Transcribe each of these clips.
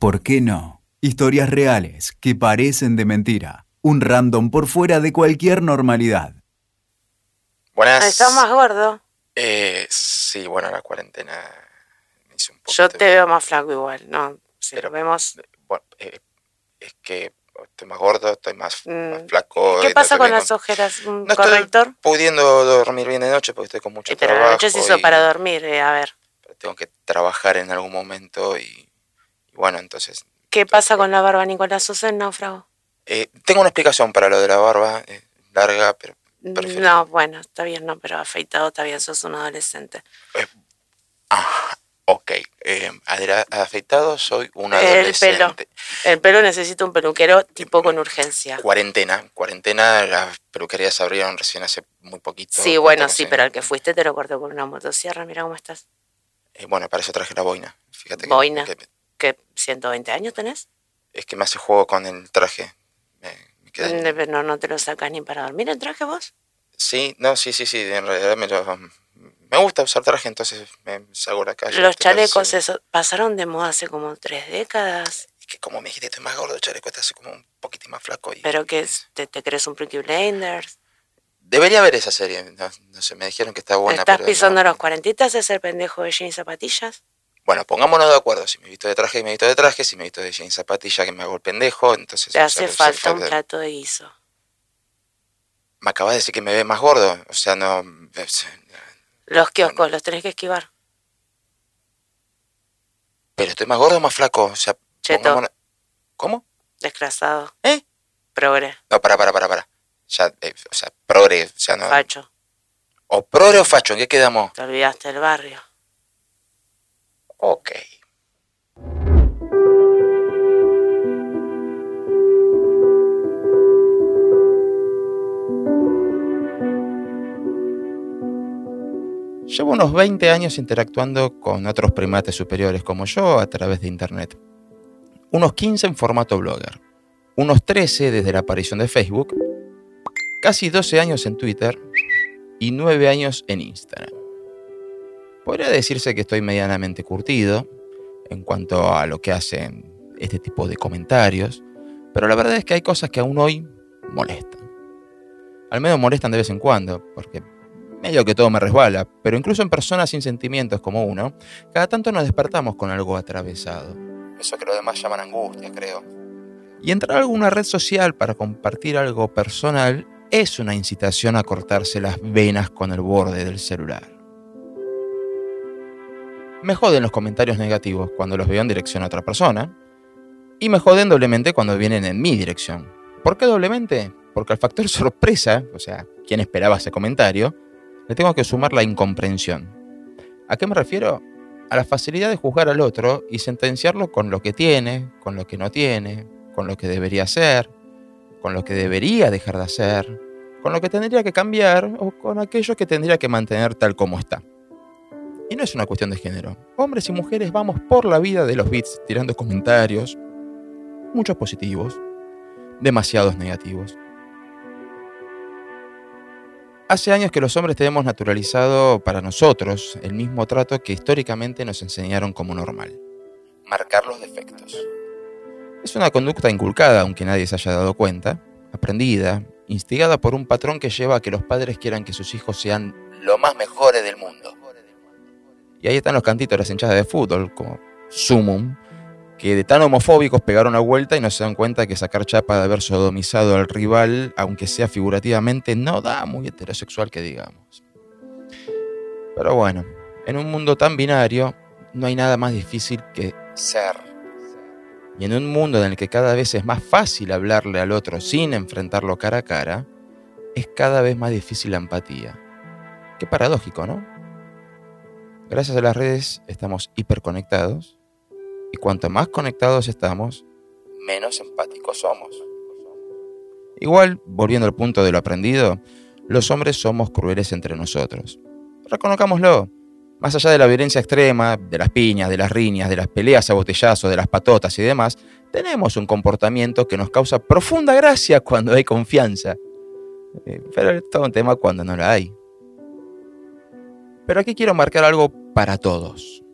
¿Por qué no? Historias reales que parecen de mentira. Un random por fuera de cualquier normalidad. Buenas. Estás más gordo. Eh, sí, bueno, la cuarentena me hizo un poco. Yo te veo más flaco igual, ¿no? Si Pero- lo vemos. Bueno, eh, es que estoy más gordo, estoy más, Mm. más flaco. ¿Qué pasa no con las ojeras? ¿Un No estoy corrector? pudiendo dormir bien de noche porque estoy con mucho Eh, Pero la trabajo. noche se hizo y para dormir, eh, a ver. Tengo que trabajar en algún momento y bueno, entonces. ¿Qué pasa con la barba, Nicolás? ¿Sos el náufrago? eh, tengo una explicación para lo de la barba, eh, larga, pero Prefiero- No, bueno, está bien, no, pero afeitado está bien, sos un adolescente. Ah, ok. Eh, afeitado soy un El adolescente. pelo. El pelo necesita un peluquero tipo con urgencia. Cuarentena. Cuarentena, las peluquerías abrieron recién hace muy poquito. Sí, bueno, sí, pero al que fuiste te lo cortó con una motosierra, mira cómo estás. eh, bueno, para eso traje la boina. Fíjate que- Boina. que, ¿Qué, 120 años tenés? es que me hace juego con el traje. Me, me queda- Mm, no, no te lo sacas ni para dormir el traje vos. Sí, no, sí, sí, sí. En realidad me, lo- me gusta usar traje, entonces me salgo a la calle. Los chalecos eso, pasaron de moda hace como tres décadas. Es que como me dijiste, estoy más gordo, chaleco, estás así como un poquitín más flaco. Y, Pero que es- te, te crees un Peaky Blinders. Debería ver esa serie. No, no sé, me dijeron que está buena. ¿Estás pero pisando no. los cuarentitas? ¿Es el pendejo de jean y zapatillas? Bueno, pongámonos de acuerdo. Si me visto de traje, me visto de traje. Si me visto de jean zapatilla, que me hago el pendejo. Entonces, Te o hace sea, falta un plato de guiso. Me acabas de decir que me ve más gordo. O sea, no. Los kioscos, los tenés que esquivar. Pero estoy más gordo o más flaco. O sea, Cheto. pongámonos- ¿Cómo? Desgrasado. ¿Eh? Progre. No, para, para, para, para. Ya, eh, o sea, progre. O sea, no. Facho. O progre o facho, ¿en qué quedamos? Te olvidaste del barrio. Ok. Llevo unos 20 años interactuando con otros primates superiores como yo a través de Internet. Unos 15 en formato blogger. Unos 13 desde la aparición de Facebook. Casi 12 años en Twitter. Y 9 años en Instagram. Podría decirse que estoy medianamente curtido en cuanto a lo que hacen este tipo de comentarios, pero la verdad es que hay cosas que aún hoy molestan. Al menos molestan de vez en cuando, porque medio que todo me resbala, pero incluso en personas sin sentimientos como uno, cada tanto nos despertamos con algo atravesado. Eso que los demás llaman angustia, creo. Y entrar a alguna red social para compartir algo personal es una incitación a cortarse las venas con el borde del celular. Me joden los comentarios negativos cuando los veo en dirección a otra persona. Y me joden doblemente cuando vienen en mi dirección. ¿Por qué doblemente? Porque al factor sorpresa, o sea, quien esperaba ese comentario, le tengo que sumar la incomprensión. ¿A qué me refiero? A la facilidad de juzgar al otro y sentenciarlo con lo que tiene, con lo que no tiene, con lo que debería hacer, con lo que debería dejar de hacer, con lo que tendría que cambiar o con aquello que tendría que mantener tal como está. Y no es una cuestión de género. Hombres y mujeres vamos por la vida de los bits tirando comentarios, muchos positivos, demasiados negativos. Hace años que los hombres tenemos naturalizado para nosotros el mismo trato que históricamente nos enseñaron como normal. Marcar los defectos. Es una conducta inculcada, aunque nadie se haya dado cuenta, aprendida, instigada por un patrón que lleva a que los padres quieran que sus hijos sean lo más mejores del mundo. Y ahí están los cantitos de las hinchadas de fútbol, como Sumum, que de tan homofóbicos pegaron la vuelta y no se dan cuenta que sacar chapa de haber sodomizado al rival, aunque sea figurativamente, no da muy heterosexual que digamos. Pero bueno, en un mundo tan binario, no hay nada más difícil que ser. Y en un mundo en el que cada vez es más fácil hablarle al otro sin enfrentarlo cara a cara, es cada vez más difícil la empatía. Qué paradójico, ¿no? Gracias a las redes estamos hiperconectados y cuanto más conectados estamos, menos empáticos somos. Igual, volviendo al punto de lo aprendido, los hombres somos crueles entre nosotros. Reconozcámoslo. Más allá de la violencia extrema, de las piñas, de las riñas, de las peleas a botellazos, de las patotas y demás, tenemos un comportamiento que nos causa profunda gracia cuando hay confianza. Eh, Pero es todo un tema cuando no la hay. Pero aquí quiero marcar algo para todos.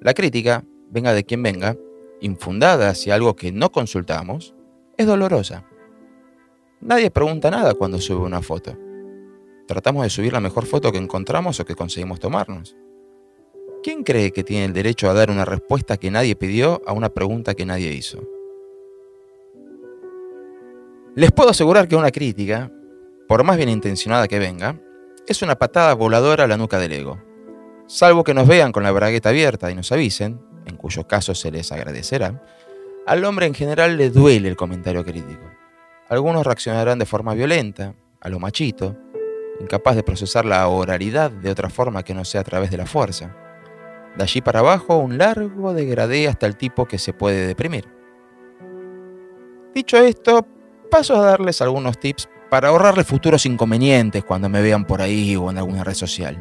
La crítica, venga de quien venga, infundada hacia algo que no consultamos, es dolorosa. Nadie pregunta nada cuando sube una foto. Tratamos de subir la mejor foto que encontramos o que conseguimos tomarnos. ¿Quién cree que tiene el derecho a dar una respuesta que nadie pidió a una pregunta que nadie hizo? Les puedo asegurar que una crítica, por más bien intencionada que venga, es una patada voladora a la nuca del ego. Salvo que nos vean con la bragueta abierta y nos avisen, en cuyo caso se les agradecerá, al hombre en general le duele el comentario crítico. Algunos reaccionarán de forma violenta, a lo machito, incapaz de procesar la oralidad de otra forma que no sea a través de la fuerza. De allí para abajo, un largo degradé hasta el tipo que se puede deprimir. Dicho esto, paso a darles algunos tips para ahorrarle futuros inconvenientes cuando me vean por ahí o en alguna red social.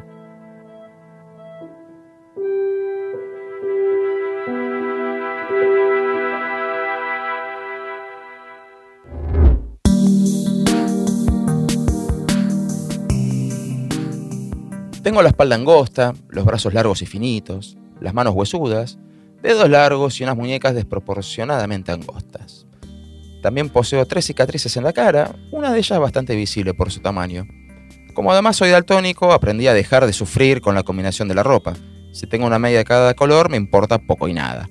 Tengo la espalda angosta, los brazos largos y finitos, las manos huesudas, dedos largos y unas muñecas desproporcionadamente angostas. También poseo tres cicatrices en la cara, una de ellas bastante visible por su tamaño. Como además soy daltónico, aprendí a dejar de sufrir con la combinación de la ropa. Si tengo una media de cada color, me importa poco y nada.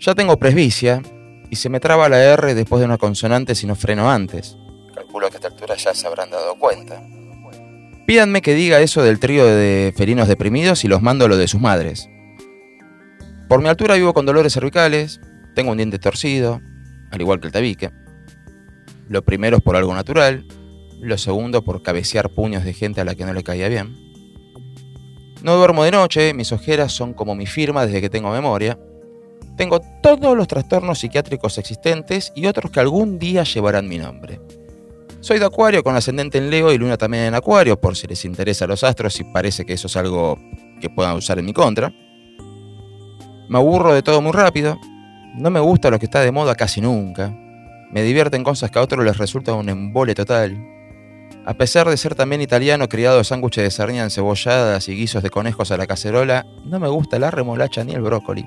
Ya tengo presbicia y se me traba la R después de una consonante si no freno antes. Calculo que a esta altura ya se habrán dado cuenta. Pídanme que diga eso del trío de felinos deprimidos y los mando lo de sus madres. Por mi altura vivo con dolores cervicales, tengo un diente torcido, al igual que el tabique. Lo primero es por algo natural, lo segundo por cabecear puños de gente a la que no le caía bien. No duermo de noche, mis ojeras son como mi firma desde que tengo memoria. Tengo todos los trastornos psiquiátricos existentes y otros que algún día llevarán mi nombre. Soy de Acuario con ascendente en Leo y Luna también en Acuario, por si les interesa los astros y parece que eso es algo que puedan usar en mi contra. Me aburro de todo muy rápido. No me gusta lo que está de moda casi nunca. Me divierten cosas que a otros les resulta un embole total. A pesar de ser también italiano criado sándwiches de sardina encebolladas y guisos de conejos a la cacerola, no me gusta la remolacha ni el brócoli.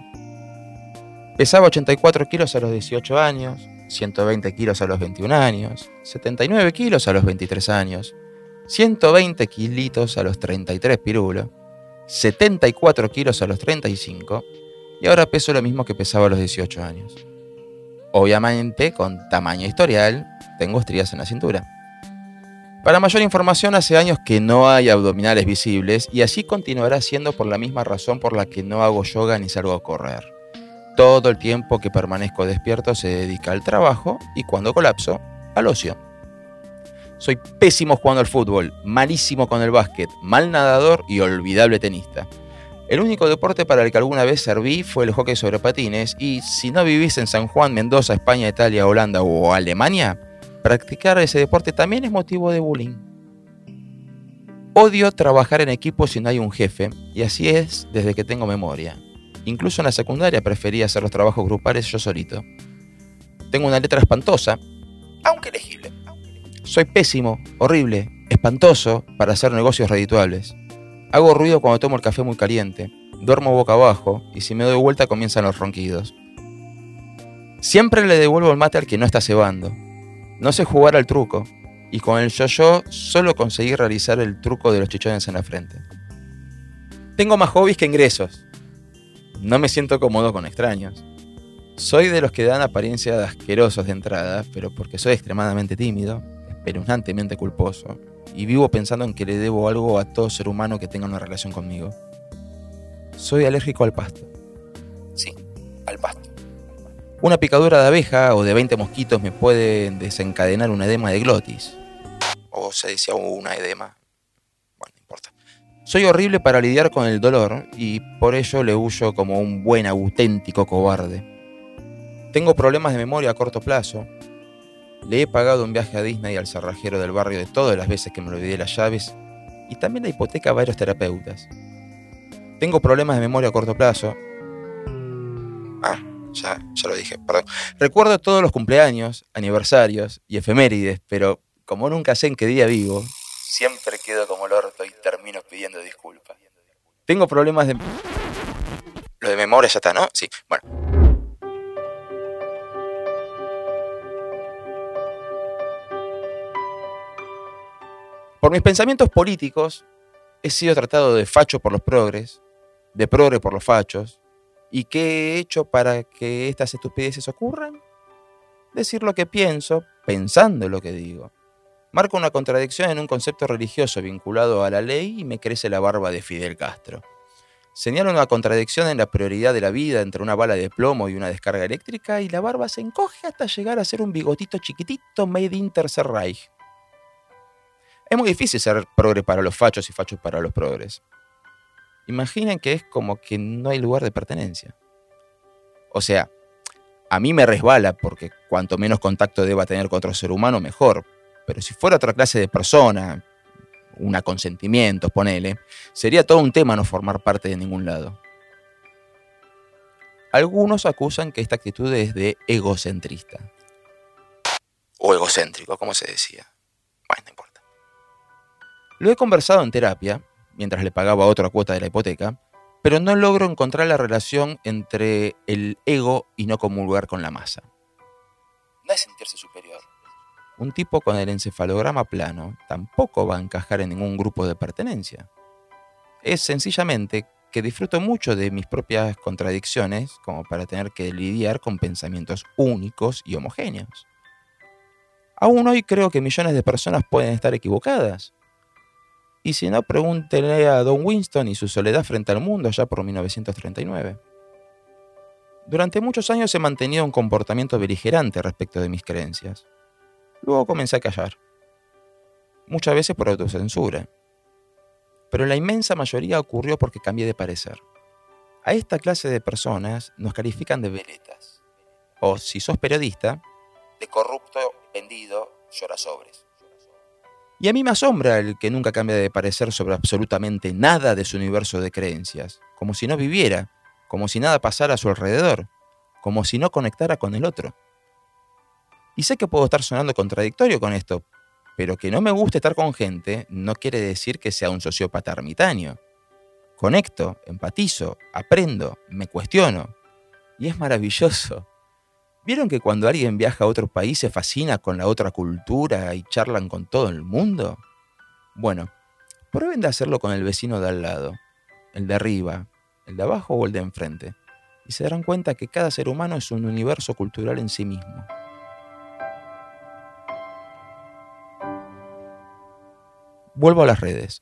Pesaba 84 kilos a los 18 años, 120 kilos a los 21 años, 79 kilos a los 23 años, 120 kilitos a los 33 pirulo, 74 kilos a los 35 y ahora peso lo mismo que pesaba a los 18 años. Obviamente, con tamaño historial, tengo estrías en la cintura. Para mayor información, hace años que no hay abdominales visibles y así continuará siendo por la misma razón por la que no hago yoga ni salgo a correr. Todo el tiempo que permanezco despierto se dedica al trabajo y cuando colapso, al ocio. Soy pésimo jugando al fútbol, malísimo con el básquet, mal nadador y olvidable tenista. El único deporte para el que alguna vez serví fue el hockey sobre patines y si no vivís en San Juan, Mendoza, España, Italia, Holanda o Alemania, practicar ese deporte también es motivo de bullying. Odio trabajar en equipo si no hay un jefe y así es desde que tengo memoria. Incluso en la secundaria prefería hacer los trabajos grupales yo solito. Tengo una letra espantosa, aunque legible. Soy pésimo, horrible, espantoso para hacer negocios redituables. Hago ruido cuando tomo el café muy caliente, duermo boca abajo y si me doy vuelta comienzan los ronquidos. Siempre le devuelvo el mate al que no está cebando. No sé jugar al truco y con el yo-yo solo conseguí realizar el truco de los chichones en la frente. Tengo más hobbies que ingresos, no me siento cómodo con extraños. Soy de los que dan apariencia de asquerosos de entrada, pero porque soy extremadamente tímido, espeluznantemente culposo, y vivo pensando en que le debo algo a todo ser humano que tenga una relación conmigo. Soy alérgico al pasto. Sí, al pasto. Una picadura de abeja o de 20 mosquitos me puede desencadenar un edema de glotis. O se decía una edema. Soy horrible para lidiar con el dolor y por ello le huyo como un buen auténtico cobarde. Tengo problemas de memoria a corto plazo. Le he pagado un viaje a Disney al cerrajero del barrio de todas las veces que me olvidé las llaves y también la hipoteca a varios terapeutas. Tengo problemas de memoria a corto plazo. Ah, ya, ya lo dije, perdón. Recuerdo todos los cumpleaños, aniversarios y efemérides, pero como nunca sé en qué día vivo, siempre quedo como el orto y termino pidiendo disculpas. Tengo problemas de... Lo de memoria ya está, ¿no? Sí, bueno. Por mis pensamientos políticos, he sido tratado de facho por los progres, de progre por los fachos. ¿Y qué he hecho para que estas estupideces ocurran? Decir lo que pienso, pensando lo que digo. Marco una contradicción en un concepto religioso vinculado a la ley y me crece la barba de Fidel Castro. Señala una contradicción en la prioridad de la vida entre una bala de plomo y una descarga eléctrica y la barba se encoge hasta llegar a ser un bigotito chiquitito made in Tercer Reich. Es muy difícil ser progre para los fachos y fachos para los progres. Imaginen que es como que no hay lugar de pertenencia. O sea, a mí me resbala porque cuanto menos contacto deba tener con otro ser humano, mejor. Pero si fuera otra clase de persona, una consentimiento, ponele, sería todo un tema no formar parte de ningún lado. Algunos acusan que esta actitud es de egocentrista. O egocéntrico, como se decía. Bueno, no importa. Lo he conversado en terapia, mientras le pagaba otra cuota de la hipoteca, pero no logro encontrar la relación entre el ego y no comulgar con la masa. No es sentirse superior. Un tipo con el encefalograma plano tampoco va a encajar en ningún grupo de pertenencia. Es sencillamente que disfruto mucho de mis propias contradicciones como para tener que lidiar con pensamientos únicos y homogéneos. Aún hoy creo que millones de personas pueden estar equivocadas, y si no, pregúntele a Don Winston y su soledad frente al mundo allá por 1939. Durante muchos años he mantenido un comportamiento beligerante respecto de mis creencias. Luego comencé a callar. Muchas veces por autocensura. Pero la inmensa mayoría ocurrió porque cambié de parecer. A esta clase de personas nos califican de veletas. O, si sos periodista, de corrupto, vendido, llora sobres. Y a mí me asombra el que nunca cambia de parecer sobre absolutamente nada de su universo de creencias, como si no viviera, como si nada pasara a su alrededor, como si no conectara con el otro. Y sé que puedo estar sonando contradictorio con esto, pero que no me guste estar con gente no quiere decir que sea un sociópata ermitaño. Conecto, empatizo, aprendo, me cuestiono. Y es maravilloso. ¿Vieron que cuando alguien viaja a otro país se fascina con la otra cultura y charlan con todo el mundo? Bueno, prueben de hacerlo con el vecino de al lado, el de arriba, el de abajo o el de enfrente, y se darán cuenta que cada ser humano es un universo cultural en sí mismo. Vuelvo a las redes.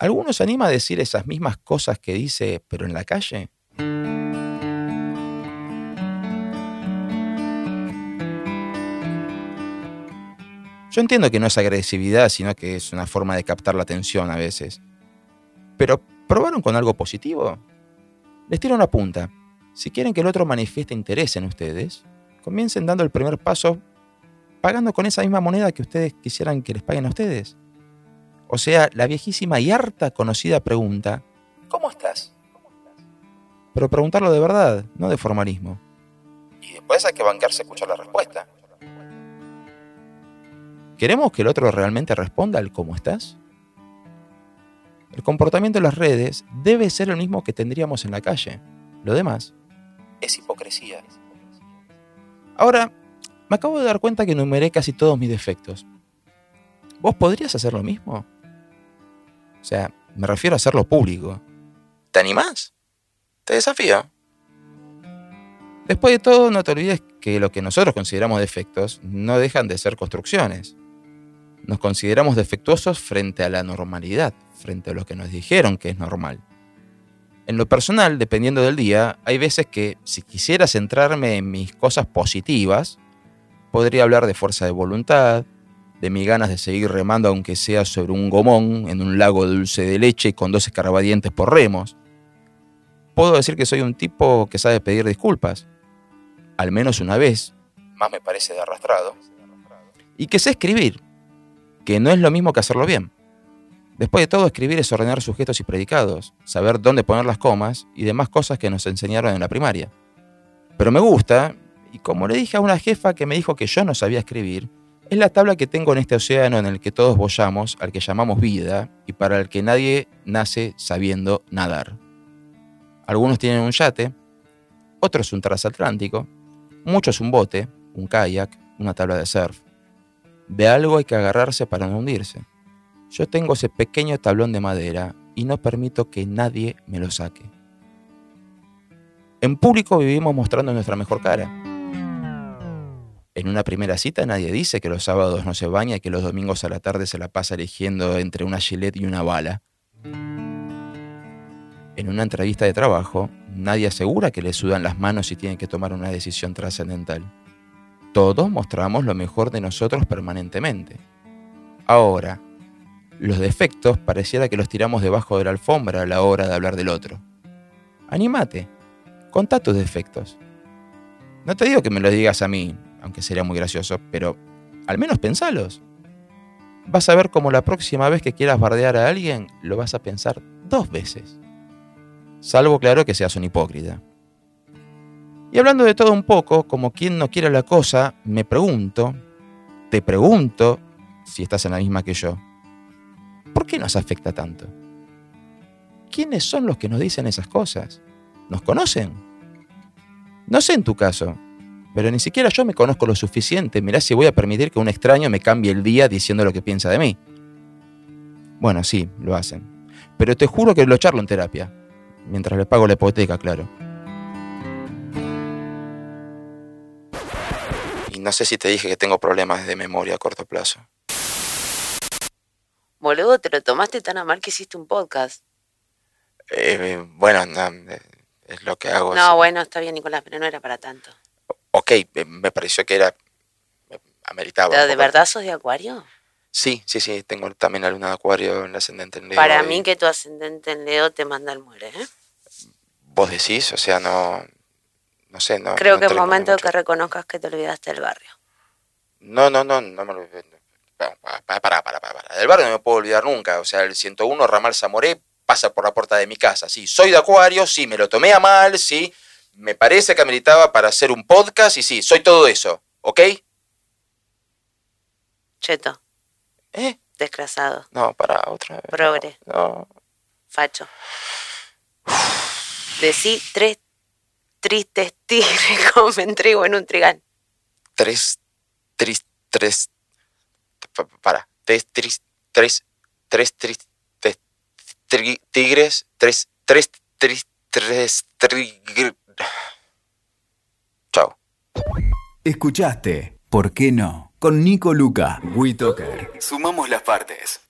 ¿Alguno se anima a decir esas mismas cosas que dice, pero en la calle? Yo entiendo que no es agresividad, sino que es una forma de captar la atención a veces. Pero, ¿probaron con algo positivo? Les tiro una punta. Si quieren que el otro manifieste interés en ustedes, comiencen dando el primer paso pagando con esa misma moneda que ustedes quisieran que les paguen a ustedes. O sea, la viejísima y harta conocida pregunta, ¿cómo estás? Pero preguntarlo de verdad, no de formalismo. Y después hay que bancarse a escuchar la respuesta. ¿Queremos que el otro realmente responda al cómo estás? El comportamiento en las redes debe ser el mismo que tendríamos en la calle. Lo demás es hipocresía. Ahora, me acabo de dar cuenta que enumeré casi todos mis defectos. ¿Vos podrías hacer lo mismo? O sea, me refiero a hacerlo público. ¿Te animás? Te desafío. Después de todo, no te olvides que lo que nosotros consideramos defectos no dejan de ser construcciones nos consideramos defectuosos frente a la normalidad, frente a lo que nos dijeron que es normal. En lo personal, dependiendo del día, hay veces que si quisiera centrarme en mis cosas positivas, podría hablar de fuerza de voluntad, de mis ganas de seguir remando aunque sea sobre un gomón en un lago dulce de leche con dos escarabadientes por remos. Puedo decir que soy un tipo que sabe pedir disculpas, al menos una vez, más me parece de arrastrado, y que sé escribir, que no es lo mismo que hacerlo bien. Después de todo, escribir es ordenar sujetos y predicados, saber dónde poner las comas y demás cosas que nos enseñaron en la primaria. Pero me gusta, y como le dije a una jefa que me dijo que yo no sabía escribir, es la tabla que tengo en este océano en el que todos bollamos, al que llamamos vida, y para el que nadie nace sabiendo nadar. Algunos tienen un yate, otros un transatlántico, muchos un bote, un kayak, una tabla de surf. De algo hay que agarrarse para no hundirse. Yo tengo ese pequeño tablón de madera y no permito que nadie me lo saque. En público vivimos mostrando nuestra mejor cara. En una primera cita nadie dice que los sábados no se baña y que los domingos a la tarde se la pasa eligiendo entre una gilet y una bala. En una entrevista de trabajo, nadie asegura que le sudan las manos y tiene que tomar una decisión trascendental. Todos mostramos lo mejor de nosotros permanentemente. Ahora, los defectos pareciera que los tiramos debajo de la alfombra a la hora de hablar del otro. Anímate, contá tus defectos. No te digo que me lo digas a mí, aunque sería muy gracioso, pero al menos pensalos. Vas a ver cómo la próxima vez que quieras bardear a alguien, lo vas a pensar dos veces. Salvo, claro, que seas un hipócrita. Y hablando de todo un poco, como quien no quiere la cosa, me pregunto, te pregunto, si estás en la misma que yo, ¿por qué nos afecta tanto? ¿Quiénes son los que nos dicen esas cosas? ¿Nos conocen? No sé en tu caso, pero ni siquiera yo me conozco lo suficiente. Mirá si voy a permitir que un extraño me cambie el día diciendo lo que piensa de mí. Bueno, sí, lo hacen. Pero te juro que lo charlo en terapia. Mientras le pago la hipoteca, claro. Y no sé si te dije que tengo problemas de memoria a corto plazo. Boludo, te lo tomaste tan a mal que hiciste un podcast. Eh, bueno, no, eh, es lo que hago. No, bueno, está bien, Nicolás, pero no era para tanto. Ok, eh, me pareció que era. me ameritaba. ¿Pero un ¿De verdad sos de Acuario? Sí, sí, sí, tengo también la luna de acuario en ascendente en Leo. Para y- mí que tu ascendente en Leo te manda al muere, ¿eh? Vos decís, o sea, no. No sé, no. Creo no que es momento que reconozcas que te olvidaste del barrio. No, no, no, no me lo. Para, para, para, para, para. Del barrio no me puedo olvidar nunca. O sea, el 101 Ramal Zamoré pasa por la puerta de mi casa. Sí, soy de Acuario, sí, me lo tomé a mal, sí. Me parece que ameritaba para hacer un podcast y sí, soy todo eso, ¿ok? Cheto, ¿Eh? desclasado, No, para otra vez. Progre. No. facho. Decí tres tristes tigres comen trigo en un trigal. Tres, tres, tres. pa- Para. Tres, tres, tres, tres, tres, tres, tri- tigres, tres, tres, tres, tres, tigres. Chao. Escuchaste ¿Por qué no? Con Nico Luca, WeToker. Sumamos las partes.